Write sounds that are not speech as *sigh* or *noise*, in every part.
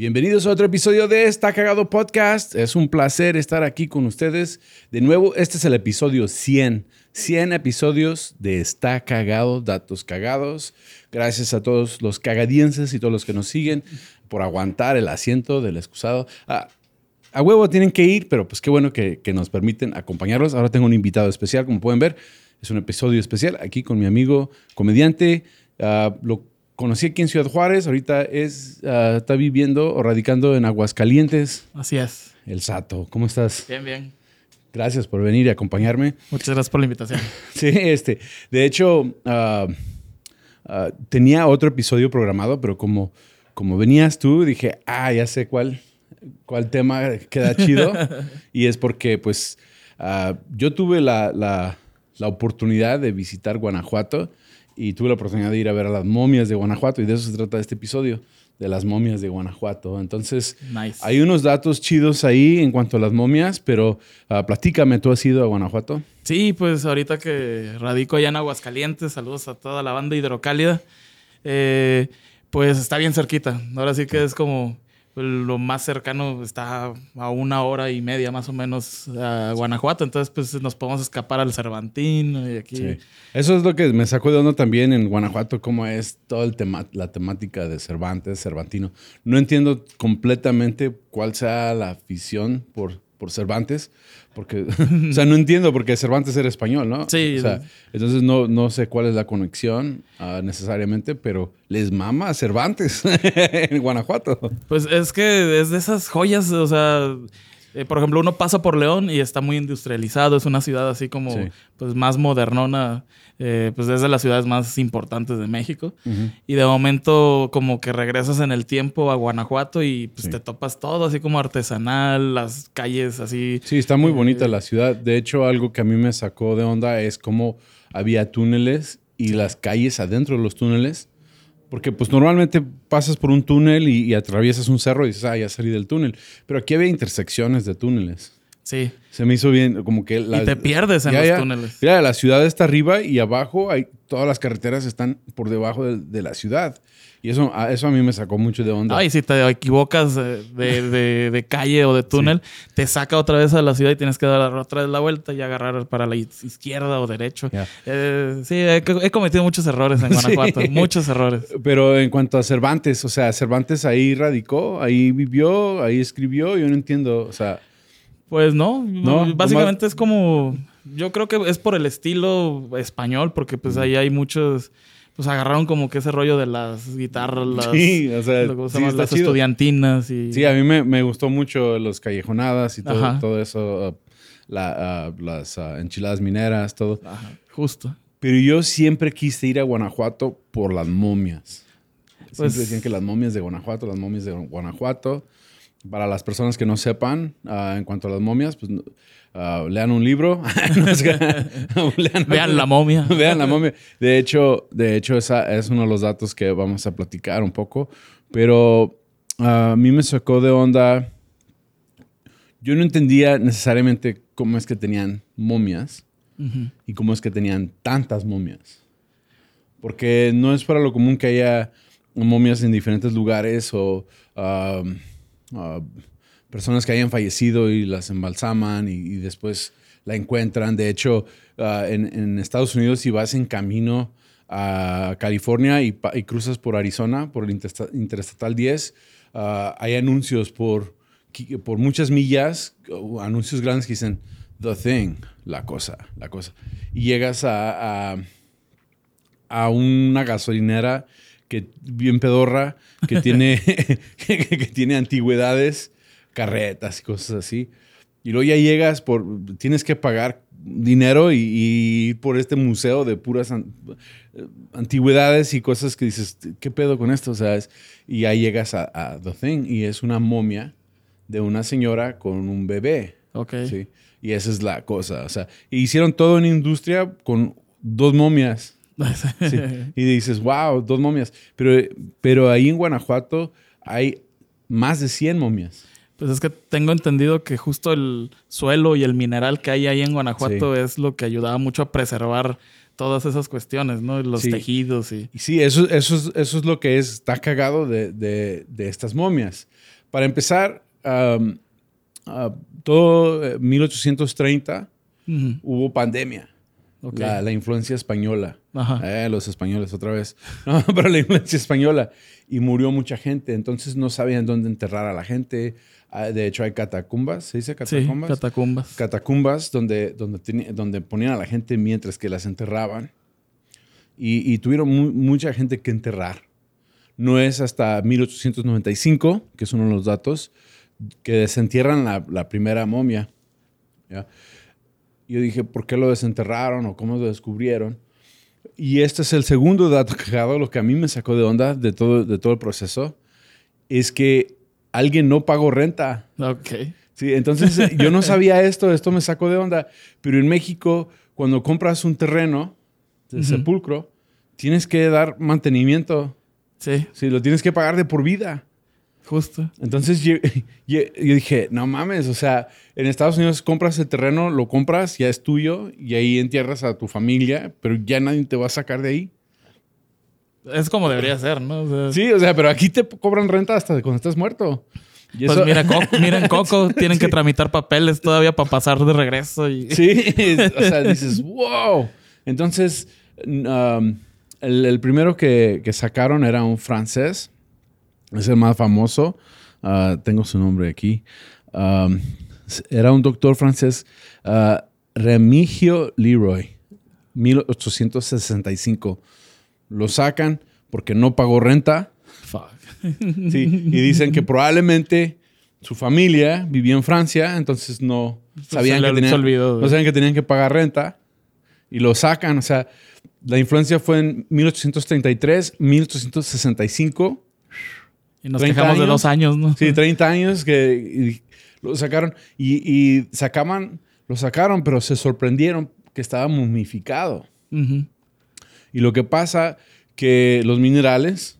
Bienvenidos a otro episodio de Está Cagado Podcast. Es un placer estar aquí con ustedes. De nuevo, este es el episodio 100. 100 episodios de Está Cagado, Datos Cagados. Gracias a todos los cagadienses y todos los que nos siguen por aguantar el asiento del excusado. Ah, a huevo tienen que ir, pero pues qué bueno que, nos permiten acompañarlos. Ahora tengo un invitado especial, como pueden ver. Es un episodio especial aquí con mi amigo comediante. Lo conocí aquí en Ciudad Juárez, ahorita es, ah, está viviendo o radicando en Aguascalientes. Así es. El Sato, ¿cómo estás? Bien, bien. Gracias por venir y acompañarme. Muchas gracias por la invitación. *laughs* sí, este, de hecho, ah, ah, tenía otro episodio programado, pero como, como venías tú, dije, ah, ya sé cuál, cuál tema queda chido. *laughs* y es porque, pues, yo tuve la, la, la oportunidad de visitar Guanajuato y tuve la oportunidad de ir a ver a las momias de Guanajuato y de eso se trata este episodio, de las momias de Guanajuato. Entonces, hay unos datos chidos ahí en cuanto a las momias, pero uh, platícame, ¿tú has ido a Guanajuato? Sí, pues ahorita que radico allá en Aguascalientes, saludos a toda la banda hidrocálida, eh, pues está bien cerquita. Ahora sí que es como lo más cercano está a una hora y media más o menos a Guanajuato, entonces pues nos podemos escapar al Cervantín y aquí. Eso es lo que me sacó de onda también en Guanajuato, cómo es toda tema, la temática de Cervantes, Cervantino. No entiendo completamente cuál sea la afición por, por Cervantes, porque, *laughs* o sea, no entiendo porque Cervantes era español, ¿no? Sí. O sea, entonces no, no sé cuál es la conexión ah, necesariamente, pero les mama a Cervantes *laughs* en Guanajuato. Pues es que es de esas joyas, o sea, eh, por ejemplo, uno pasa por León y está muy industrializado, es una ciudad así como pues más modernona, eh, pues es de las ciudades más importantes de México. Y de momento como que regresas en el tiempo a Guanajuato y pues te topas todo así como artesanal, las calles así. Sí, está muy bonita eh, la ciudad. De hecho, algo que a mí me sacó de onda es cómo había túneles y las calles adentro de los túneles porque pues normalmente pasas por un túnel y, atraviesas un cerro y dices, ah, ya salí del túnel. Pero aquí había intersecciones de túneles. Sí. Se me hizo bien, como que... y te pierdes en los túneles. Mira, la ciudad está arriba y abajo hay, todas las carreteras están por debajo de la ciudad. Y eso, eso a mí me sacó mucho de onda. Ay, si te equivocas *laughs* de, calle o de túnel, te saca otra vez a la ciudad y tienes que dar otra vez la vuelta y agarrar para la izquierda o derecho. Eh, sí, he, cometido muchos errores en *laughs* Guanajuato, muchos errores. Pero en cuanto a Cervantes, o sea, Cervantes ahí radicó, ahí vivió, ahí escribió, yo no entiendo, o sea... Pues no, no básicamente es como, yo creo que es por el estilo español, porque pues ahí hay muchos pues agarraron como que ese rollo de las guitarras, las, sí, o sea, las estudiantinas. Y... Sí, a mí me, gustó mucho los callejonadas y todo, todo eso, uh, la, uh, las uh, enchiladas mineras, todo. Ajá, justo. Pero yo siempre quise ir a Guanajuato por las momias. Siempre pues decían que las momias de Guanajuato, las momias de Guanajuato. Para las personas que no sepan, en cuanto a las momias, pues Ah, lean un libro. *laughs* *laughs* vean la momia. *laughs* vean la momia. De hecho, de hecho esa es uno de los datos que vamos a platicar un poco. Pero ah, a mí me sacó de onda. Yo no entendía necesariamente cómo es que tenían momias y cómo es que tenían tantas momias. Porque no es para lo común que haya momias en diferentes lugares o personas que hayan fallecido y las embalsaman y, después la encuentran. De hecho, ah, en, Estados Unidos, si vas en camino a California y, cruzas por Arizona, por el Interestatal 10, ah, hay anuncios por, por muchas millas, anuncios grandes que dicen The Thing, la cosa, la cosa. Y llegas a, a, una gasolinera que bien pedorra, que *laughs* tiene, *laughs* que tiene antigüedades carretas y cosas así. Y luego ya llegas por, tienes que pagar dinero y, ir por este museo de puras antigüedades y cosas que dices, ¿qué pedo con esto? O sea, y ahí llegas a, The Thing y es una momia de una señora con un bebé. Ok. Sí. Y esa es la cosa. O sea, hicieron todo en industria con dos momias. Sí. Y dices, wow, dos momias. Pero, pero ahí en Guanajuato hay más de 100 momias. Pues es que tengo entendido que justo el suelo y el mineral que hay ahí en Guanajuato es lo que ayudaba mucho a preservar todas esas cuestiones, ¿no? Los tejidos y... Sí, eso, eso, es, eso es lo que es, está cagado de, de, de estas momias. Para empezar, um, uh, todo 1830 uh, hubo pandemia. Okay. La, la, influencia española. Eh, los españoles otra vez. *laughs* No, pero la influencia española. Y murió mucha gente. Entonces no sabían dónde enterrar a la gente. Ah, de hecho, hay catacumbas. ¿Se dice catacumbas? Sí, catacumbas. Catacumbas donde, donde, donde ponían a la gente mientras que las enterraban. Y, y tuvieron mu mucha gente que enterrar. No es hasta 1895, que es uno de los datos, que desentierran la, la primera momia. ¿ya? Yo dije, ¿por qué lo desenterraron o cómo lo descubrieron? Y este es el segundo dato cagado, lo que a mí me sacó de onda de todo, de todo el proceso, es que alguien no pagó renta. Ok. Sí, entonces yo no sabía esto, esto me sacó de onda, pero en México, cuando compras un terreno de uh -huh. sepulcro, tienes que dar mantenimiento. Sí. Sí, lo tienes que pagar de por vida. Justo. Entonces yo, yo, yo, dije, no mames, o sea, en Estados Unidos compras el terreno, lo compras, ya es tuyo y ahí entierras a tu familia, pero ya nadie te va a sacar de ahí. Es como debería ser, ¿no? O sea, sí, o sea, pero aquí te cobran renta hasta cuando estás muerto. Y pues eso... mira, Coco, *laughs* miren Coco, tienen sí. que tramitar papeles todavía para pasar de regreso. Y... Sí, o sea, dices, wow. Entonces, um, el, el, primero que, que sacaron era un francés es el más famoso. Uh, tengo su nombre aquí. Um, era un doctor francés, uh, Remigio Leroy, 1865. Lo sacan porque no pagó renta. Fuck. Sí, y dicen que probablemente su familia vivía en Francia, entonces no sabían, que tenían, no sabían que tenían que pagar renta. Y lo sacan, o sea, la influencia fue en 1833, 1865 y nos quejamos años, de dos años, ¿no? Sí, 30 años que lo sacaron. Y, y, sacaban, lo sacaron, pero se sorprendieron que estaba momificado. Uh -huh. Y lo que pasa que los minerales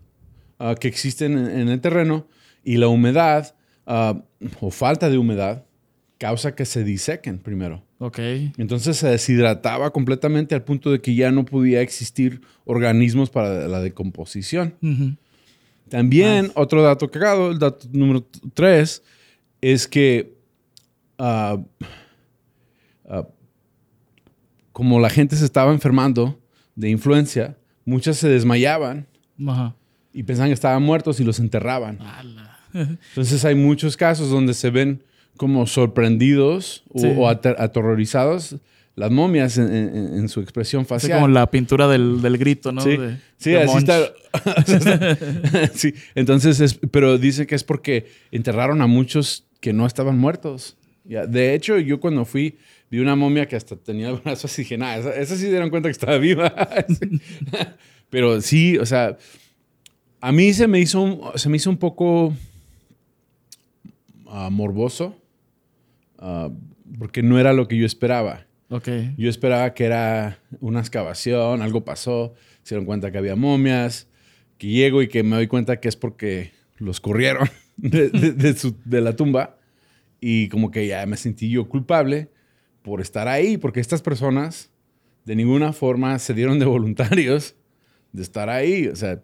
uh, que existen en, en, el terreno y la humedad uh, o falta de humedad causa que se disequen primero. Ok. Entonces se deshidrataba completamente al punto de que ya no podía existir organismos para la decomposición. Uh -huh. También nice. otro dato cagado, el dato número tres, es que uh, uh, como la gente se estaba enfermando de influencia, muchas se desmayaban Ajá. y pensaban que estaban muertos y los enterraban. Entonces hay muchos casos donde se ven como sorprendidos sí. o, o aterrorizados las momias en, en, en, su expresión facial. Sí, como la pintura del, del grito, ¿no? Sí, de, sí de así está. *laughs* sí, entonces, es, pero dice que es porque enterraron a muchos que no estaban muertos. Ya, de hecho, yo cuando fui, vi una momia que hasta tenía *laughs* brazos y dije, nada, esa, esa, sí dieron cuenta que estaba viva. *laughs* pero sí, o sea, a mí se me hizo un, se me hizo un poco uh, morboso uh, porque no era lo que yo esperaba. Okay. Yo esperaba que era una excavación, algo pasó, se dieron cuenta que había momias, que llego y que me doy cuenta que es porque los corrieron *laughs* de, de, de, su, de, la tumba y como que ya me sentí yo culpable por estar ahí, porque estas personas de ninguna forma se dieron de voluntarios de estar ahí. O sea,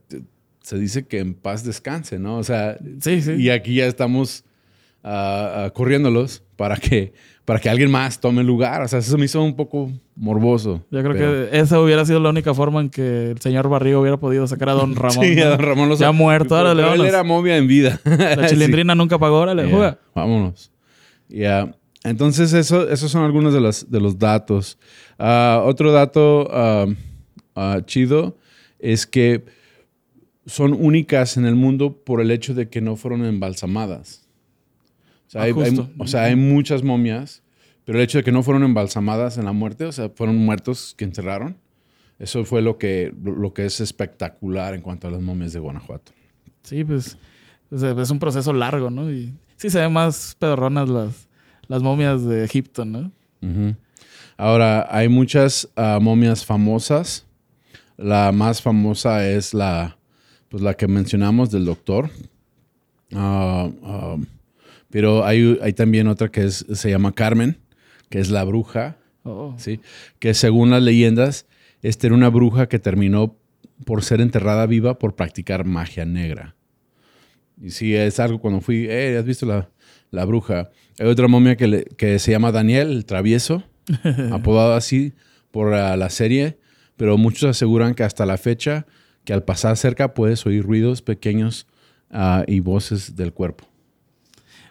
se dice que en paz descanse, ¿no? O sea, sí, sí. y aquí ya estamos uh, uh, corriéndolos para que para que alguien más tome el lugar. O sea, eso me hizo un poco morboso. Yo creo pero... que esa hubiera sido la única forma en que el señor Barrigo hubiera podido sacar a Don *laughs* Ramón. sí, a Don Ramón. Los... Ya muerto. Ahora pero él era momia en vida. La *laughs* chilindrina sí. nunca pagó. Órale, yeah. juega. Vámonos. Ya. Yeah. Entonces, eso, esos son algunos de los, de los datos. Uh, otro dato uh, uh, chido es que son únicas en el mundo por el hecho de que no fueron embalsamadas. O sea, ah, hay, hay, o sea, hay muchas momias, pero el hecho de que no fueron embalsamadas en la muerte, o sea, fueron muertos que enterraron, eso fue lo que, lo que es espectacular en cuanto a las momias de Guanajuato. Sí, pues, es un proceso largo, ¿no? Y sí se ven más pedorronas las, las momias de Egipto, ¿no? Ahora, hay muchas ah, momias famosas. La más famosa es la, pues la que mencionamos del doctor. Ah, pero hay, hay, también otra que es, se llama Carmen, que es la bruja. Oh. ¿sí? Que según las leyendas, esta era una bruja que terminó por ser enterrada viva por practicar magia negra. Y sí, es algo cuando fui, eh, ¿has visto la, la bruja? Hay otra momia que, que se llama Daniel, el travieso, *laughs* apodado así por la, serie, pero muchos aseguran que hasta la fecha, que al pasar cerca puedes oír ruidos pequeños ah, y voces del cuerpo.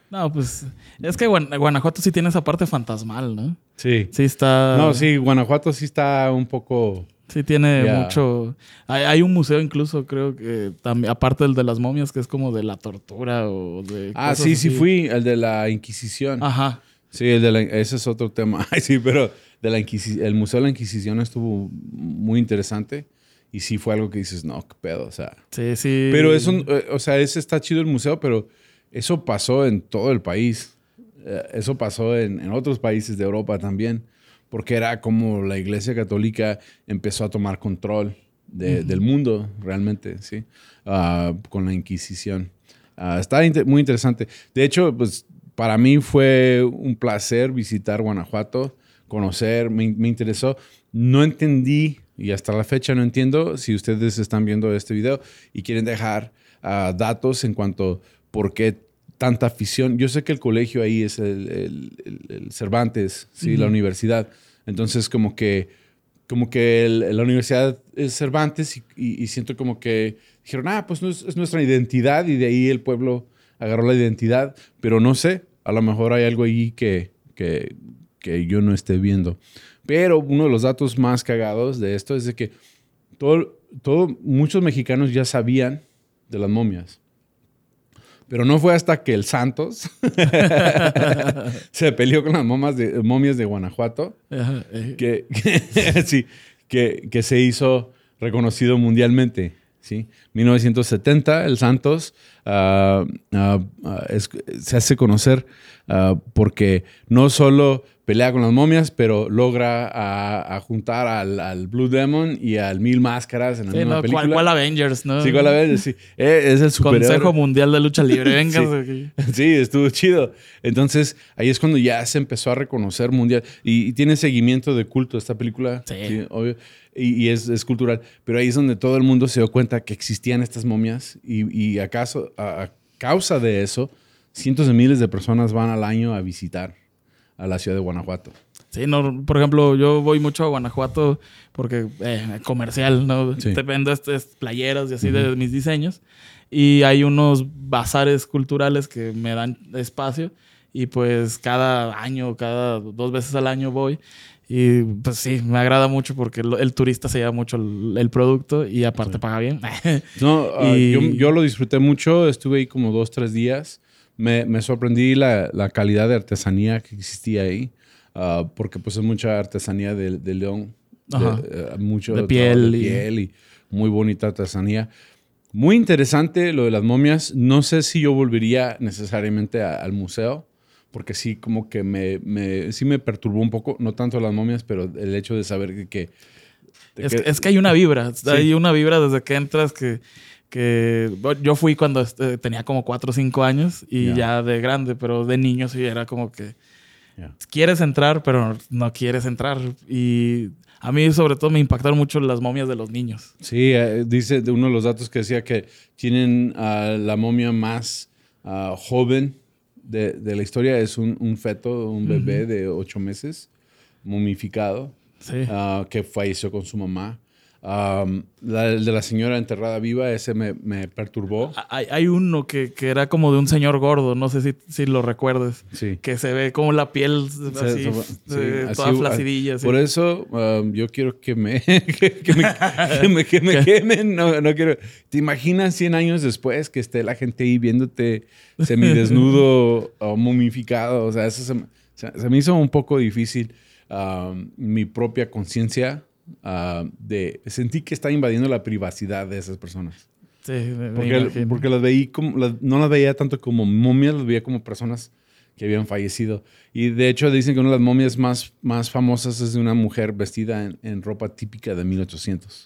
No, pues es que Guanajuato sí tiene esa parte fantasmal, ¿no? Sí. Sí está... No, sí, Guanajuato sí está un poco... Sí, tiene mucho. Hay, un museo incluso, creo que también, aparte del de las momias, que es como de la tortura o de. Ah, sí, sí fui, el de la Inquisición. Ajá. Sí, el de la, ese es otro tema. *laughs* sí, pero de la el Museo de la Inquisición estuvo muy interesante. Y sí fue algo que dices, no, qué pedo, o sea. Sí, sí. Pero eso, eh, o sea, ese está chido el museo, pero eso pasó en todo el país. Eh, eso pasó en, en otros países de Europa también porque era como la Iglesia Católica empezó a tomar control del mundo realmente, ¿sí? Ah, con la Inquisición. Uh, está muy interesante. De hecho, pues para mí fue un placer visitar Guanajuato, conocer, me, interesó. No entendí, y hasta la fecha no entiendo, si ustedes están viendo este video y quieren dejar ah, datos en cuanto por qué tanta afición. Yo sé que el colegio ahí es el, Cervantes, ¿sí? la universidad. Entonces, como que, como que la universidad es Cervantes y, siento como que dijeron, ah, pues es, nuestra identidad y de ahí el pueblo agarró la identidad, pero no sé, a lo mejor hay algo ahí que, que, que yo no esté viendo. Pero uno de los datos más cagados de esto es de que todo, todo, muchos mexicanos ya sabían de las momias. Pero no fue hasta que el Santos *laughs* se peleó con las momias de, momias de Guanajuato eh. que, *laughs* sí, que, que, se hizo reconocido mundialmente. ¿sí? 1970, el Santos ah, ah, ah, se hace conocer porque no solo pelea con las momias, pero logra a, juntar al, Blue Demon y al Mil Máscaras en la misma película. ¿cuál, Avengers, no? Sí, ¿cuál Avengers? Sí. Eh, es el superhéroe. Consejo Mundial de Lucha Libre, *laughs* venga. sí. *laughs* sí. estuvo chido. Entonces, ahí es cuando ya se empezó a reconocer mundial. Y, tiene seguimiento de culto esta película. Sí. obvio. Y, es, cultural. Pero ahí es donde todo el mundo se dio cuenta que existían estas momias. Y, acaso, a causa de eso, cientos de miles de personas van al año a visitar a la ciudad de Guanajuato. Sí, no, por ejemplo, yo voy mucho a Guanajuato porque eh, comercial, ¿no? Te vendo estas playeras y así de mis diseños. Y hay unos bazares culturales que me dan espacio. Y pues cada año, cada dos veces al año voy. Y pues sí, me agrada mucho porque el, turista se lleva mucho el, producto y aparte paga bien. *laughs* no, ah, yo, yo, lo disfruté mucho. Estuve ahí como dos, tres días me, me sorprendí la, la, calidad de artesanía que existía ahí, ah, porque pues es mucha artesanía de, de León, de, uh, mucho de piel, de piel y... muy bonita artesanía. Muy interesante lo de las momias. No sé si yo volvería necesariamente al museo, porque sí como que me, me, sí me perturbó un poco, no tanto las momias, pero el hecho de saber que... es, que, es, que, hay una vibra, hay una vibra desde que entras que que yo fui cuando este, tenía como 4 o 5 años y ya de grande, pero de niño sí era como que quieres entrar, pero no quieres entrar. Y a mí sobre todo me impactaron mucho las momias de los niños. Sí, eh, dice uno de los datos que decía que tienen la momia más ah, joven de, de, la historia, es un, un feto, un bebé de 8 meses, momificado, ah, que falleció con su mamá el de la señora enterrada viva, ese me, me perturbó. Hay, hay uno que, que, era como de un señor gordo, no sé si, si lo recuerdes. Sí. Que se ve como la piel así, toda flacidilla. Por eso yo quiero *laughs* que me, que, me, que, me, *laughs* quemen. No, no, quiero. ¿Te imaginas 100 años después que esté la gente ahí viéndote semidesnudo *laughs* o momificado? O sea, eso se, se, me hizo un poco difícil. mi propia conciencia Ah, de sentí que está invadiendo la privacidad de esas personas. Sí, porque, porque las veía como, no las veía tanto como momias, las veía como personas que habían fallecido. Y de hecho dicen que una de las momias más, más famosas es de una mujer vestida en, ropa típica de 1800,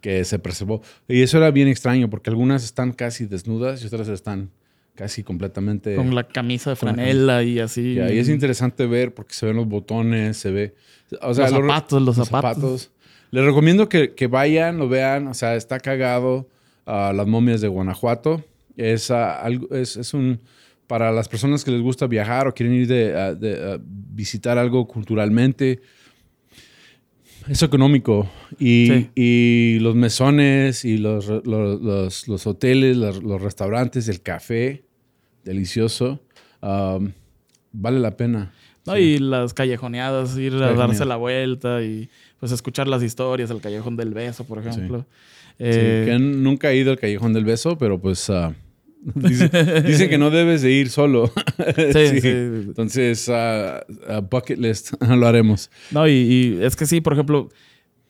que se preservó. Y eso era bien extraño porque algunas están casi desnudas y otras están casi completamente... Con la camisa de franela y así. y es interesante ver porque se ven los botones, se ve... O sea, los zapatos, los, zapatos. Les recomiendo que, vayan, lo vean. O sea, está cagado a las momias de Guanajuato. Es, algo, es, un... Para las personas que les gusta viajar o quieren ir de, visitar algo culturalmente, es económico. Y, los mesones y los, los, hoteles, los, restaurantes, el café, delicioso. Um, vale la pena. Y las callejoneadas, ir a darse la vuelta y pues escuchar las historias del Callejón del Beso, por ejemplo. Eh, que nunca he ido al Callejón del Beso, pero pues *laughs* uh, *laughs* dice, que no debes de ir solo. sí, *laughs* sí. Entonces, uh, bucket list, lo haremos. No, y, es que sí, por ejemplo,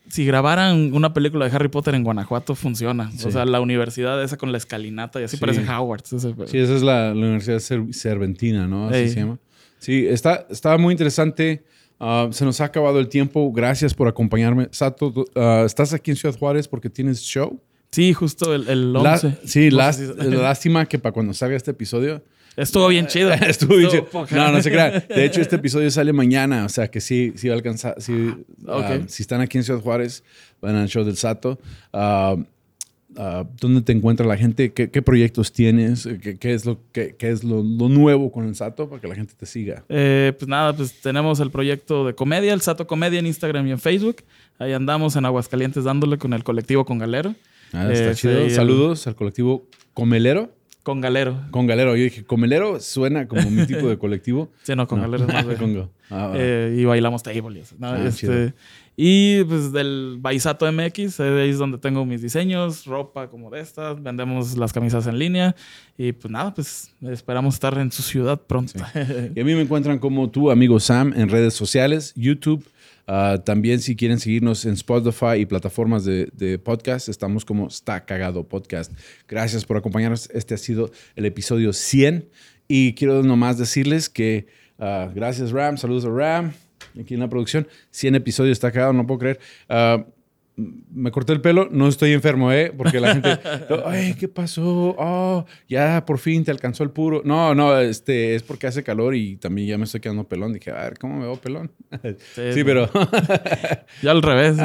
si grabaran una película de Harry Potter en Guanajuato, funciona. O sea, la universidad esa con la escalinata y así parece Howard. sí, esa es la, Universidad Cerventina, ¿no? Así se llama. Sí, está, está muy interesante. Ah, se nos ha acabado el tiempo. Gracias por acompañarme. Sato, ah, ¿estás aquí en Ciudad Juárez porque tienes show? Sí, justo el, el 11. sí, *laughs* lástima que para cuando salga este episodio Estuvo bien chido. *laughs* Estuvo bien chido. No, no se crean. De hecho, este episodio sale mañana. O sea que sí, sí va a alcanzar. Sí, ah, si están aquí en Ciudad Juárez, van al show del Sato. Uh, ¿Dónde te encuentra la gente? ¿Qué, proyectos tienes? ¿Qué, es, lo, qué, es lo, nuevo con el Sato para que la gente te siga? Eh, pues nada, pues tenemos el proyecto de comedia, el Sato Comedia en Instagram y en Facebook. Ahí andamos en Aguascalientes dándole con el colectivo Con Galero. Ah, está eh, chido. Saludos al colectivo Comelero. Con galero. Con galero. Yo dije, comelero suena como mi tipo de colectivo. *laughs* Sí, no, con galero es más de... *laughs* Ah, eh, y bailamos table. Ah, este, y pues del Baisato MX, ahí es donde tengo mis diseños, ropa como de estas, vendemos las camisas en línea y pues nada, pues esperamos estar en su ciudad pronto. *laughs* y a mí me encuentran como tu amigo Sam en redes sociales, YouTube, Ah, también si quieren seguirnos en Spotify y plataformas de, podcast, estamos como Está Cagado Podcast. Gracias por acompañarnos. Este ha sido el episodio 100 y quiero nomás decirles que ah, gracias Ram, saludos a Ram aquí en la producción. 100 episodios, está cagado, no puedo creer. Uh, me corté el pelo, no estoy enfermo, ¿eh? Porque la gente, *laughs* ay, ¿qué pasó? Oh, ya por fin te alcanzó el puro. No, no, este, es porque hace calor y también ya me estoy quedando pelón. Dije, a ver, ¿cómo me veo pelón? Sí, pero... *laughs* ya al revés.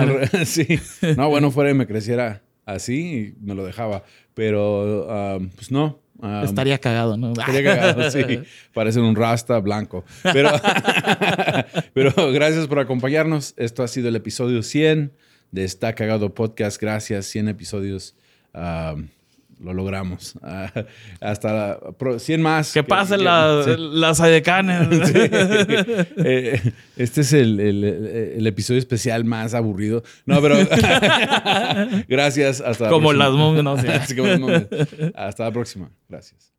sí. No, bueno, fuera y me creciera así y me lo dejaba. Pero, um, pues no. Um, estaría cagado, ¿no? Estaría cagado, sí. *laughs* Parece un rasta blanco. Pero, pero gracias por acompañarnos. Esto ha sido el episodio 100 de Está Cagado Podcast. Gracias, 100 episodios. lo logramos. hasta 100 más. Que pasen las adecanes. *laughs* Eh, este es el, episodio especial más aburrido. No, pero *laughs* gracias. Hasta *laughs* Como las No, Hasta la próxima. Gracias.